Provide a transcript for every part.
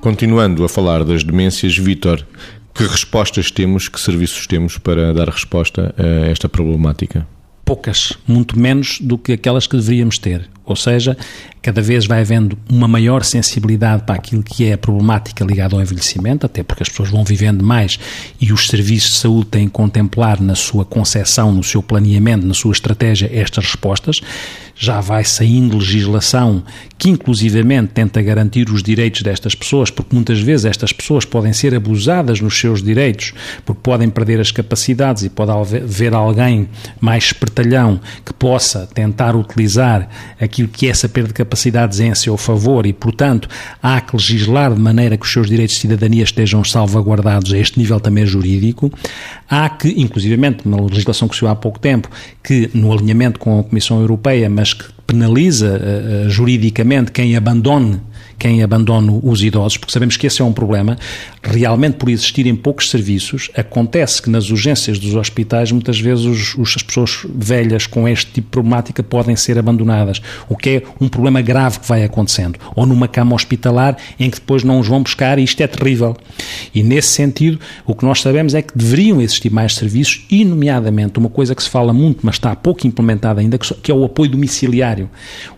Continuando a falar das demências, Vítor, que respostas temos, que serviços temos para dar resposta a esta problemática? Poucas, muito menos do que aquelas que deveríamos ter. Ou seja, cada vez vai havendo uma maior sensibilidade para aquilo que é a problemática ligada ao envelhecimento, até porque as pessoas vão vivendo mais e os serviços de saúde têm que contemplar na sua concepção, no seu planeamento, na sua estratégia estas respostas. Já vai saindo legislação que inclusivamente tenta garantir os direitos destas pessoas, porque muitas vezes estas pessoas podem ser abusadas nos seus direitos, porque podem perder as capacidades e pode haver alguém mais espertalhão que possa tentar utilizar aquilo aquilo que é essa perda de capacidades em seu favor e, portanto, há que legislar de maneira que os seus direitos de cidadania estejam salvaguardados a este nível também jurídico. Há que, inclusivamente, na legislação que se há pouco tempo, que no alinhamento com a Comissão Europeia, mas que penaliza uh, juridicamente quem abandone quem abandona os idosos, porque sabemos que esse é um problema. Realmente, por existirem poucos serviços, acontece que nas urgências dos hospitais, muitas vezes os, as pessoas velhas com este tipo de problemática podem ser abandonadas, o que é um problema grave que vai acontecendo. Ou numa cama hospitalar em que depois não os vão buscar e isto é terrível. E nesse sentido, o que nós sabemos é que deveriam existir mais serviços e, nomeadamente, uma coisa que se fala muito, mas está pouco implementada ainda, que é o apoio domiciliário.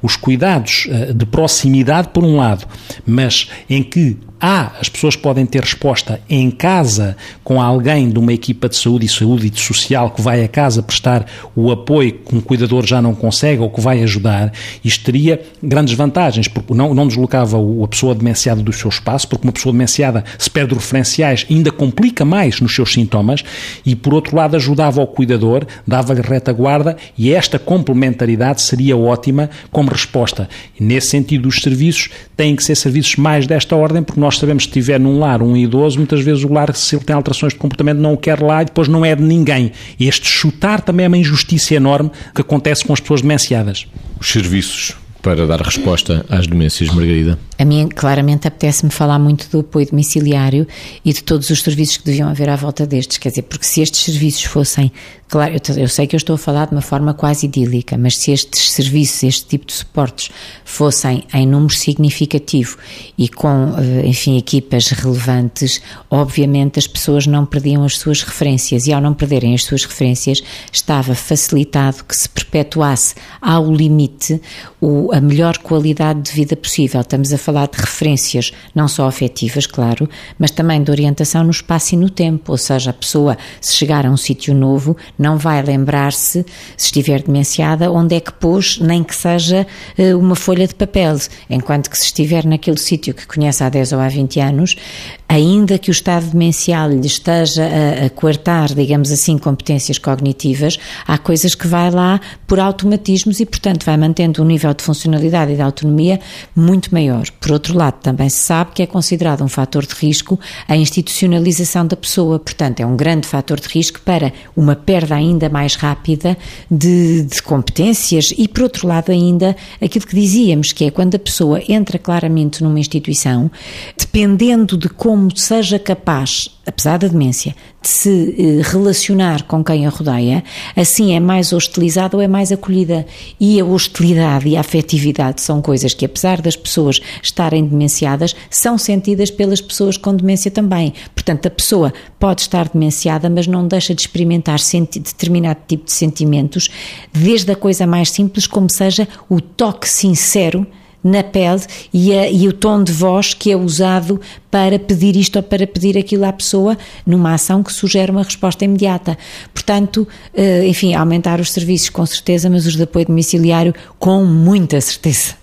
Os cuidados eh, de proximidade, por um lado, mas em que há, as pessoas podem ter resposta em casa com alguém de uma equipa de saúde e saúde e de social que vai a casa prestar o apoio que um cuidador já não consegue ou que vai ajudar, isto teria grandes vantagens, porque não, não deslocava a pessoa demenciada do seu espaço, porque uma pessoa demenciada, se perde referenciais, ainda complica mais nos seus sintomas, e por outro lado ajudava o cuidador, dava-lhe retaguarda, e esta complementaridade seria ótima como resposta. Nesse sentido, os serviços têm que ser serviços mais desta ordem, porque nós nós sabemos que se estiver num lar um idoso, muitas vezes o lar, se ele tem alterações de comportamento, não o quer lá e depois não é de ninguém. Este chutar também é uma injustiça enorme que acontece com as pessoas demenciadas. Os serviços para dar resposta às demências, Margarida? A mim, claramente, apetece-me falar muito do apoio domiciliário e de todos os serviços que deviam haver à volta destes. Quer dizer, porque se estes serviços fossem Claro, eu, eu, sei que eu estou a falar de uma forma quase idílica, mas se estes serviços, este tipo de suportes fossem em número significativo e com, eh, enfim, equipas relevantes, obviamente as pessoas não perdiam as suas referências e ao não perderem as suas referências estava facilitado que se perpetuasse ao limite o, a melhor qualidade de vida possível. Estamos a falar de referências não só afetivas, claro, mas também de orientação no espaço e no tempo, ou seja, a pessoa se chegar a um sítio novo não vai lembrar-se, se estiver demenciada, onde é que pôs, nem que seja eh, uma folha de papel, enquanto que se estiver naquele sítio que conhece há 10 ou há 20 anos, ainda que o estado demencial lhe esteja a, a coartar, digamos assim, competências cognitivas, há coisas que vai lá por automatismos e, portanto, vai mantendo um nível de funcionalidade e de autonomia muito maior. Por outro lado, também se sabe que é considerado um fator de risco a institucionalização da pessoa, portanto, é um grande fator de risco para uma perda ainda mais rápida de, de competências e, por outro lado, ainda aquilo que dizíamos, que é quando a pessoa entra claramente numa instituição, dependendo de como seja capaz, apesar da demência, de se eh, relacionar com quem a rodeia, assim é mais hostilizada ou é mais acolhida. E a hostilidade e a afetividade são coisas que, apesar das pessoas estarem demenciadas, são sentidas pelas pessoas com demência também. Portanto, a pessoa pode estar demenciada, mas não deixa de experimentar determinado tipo de sentimentos, desde a coisa mais simples, como seja o toque sincero na pele e, a, e, o tom de voz que é usado para pedir isto ou para pedir aquilo à pessoa numa ação que sugere uma resposta imediata. Portanto, eh, enfim, aumentar os serviços com certeza, mas os de apoio domiciliário com muita certeza.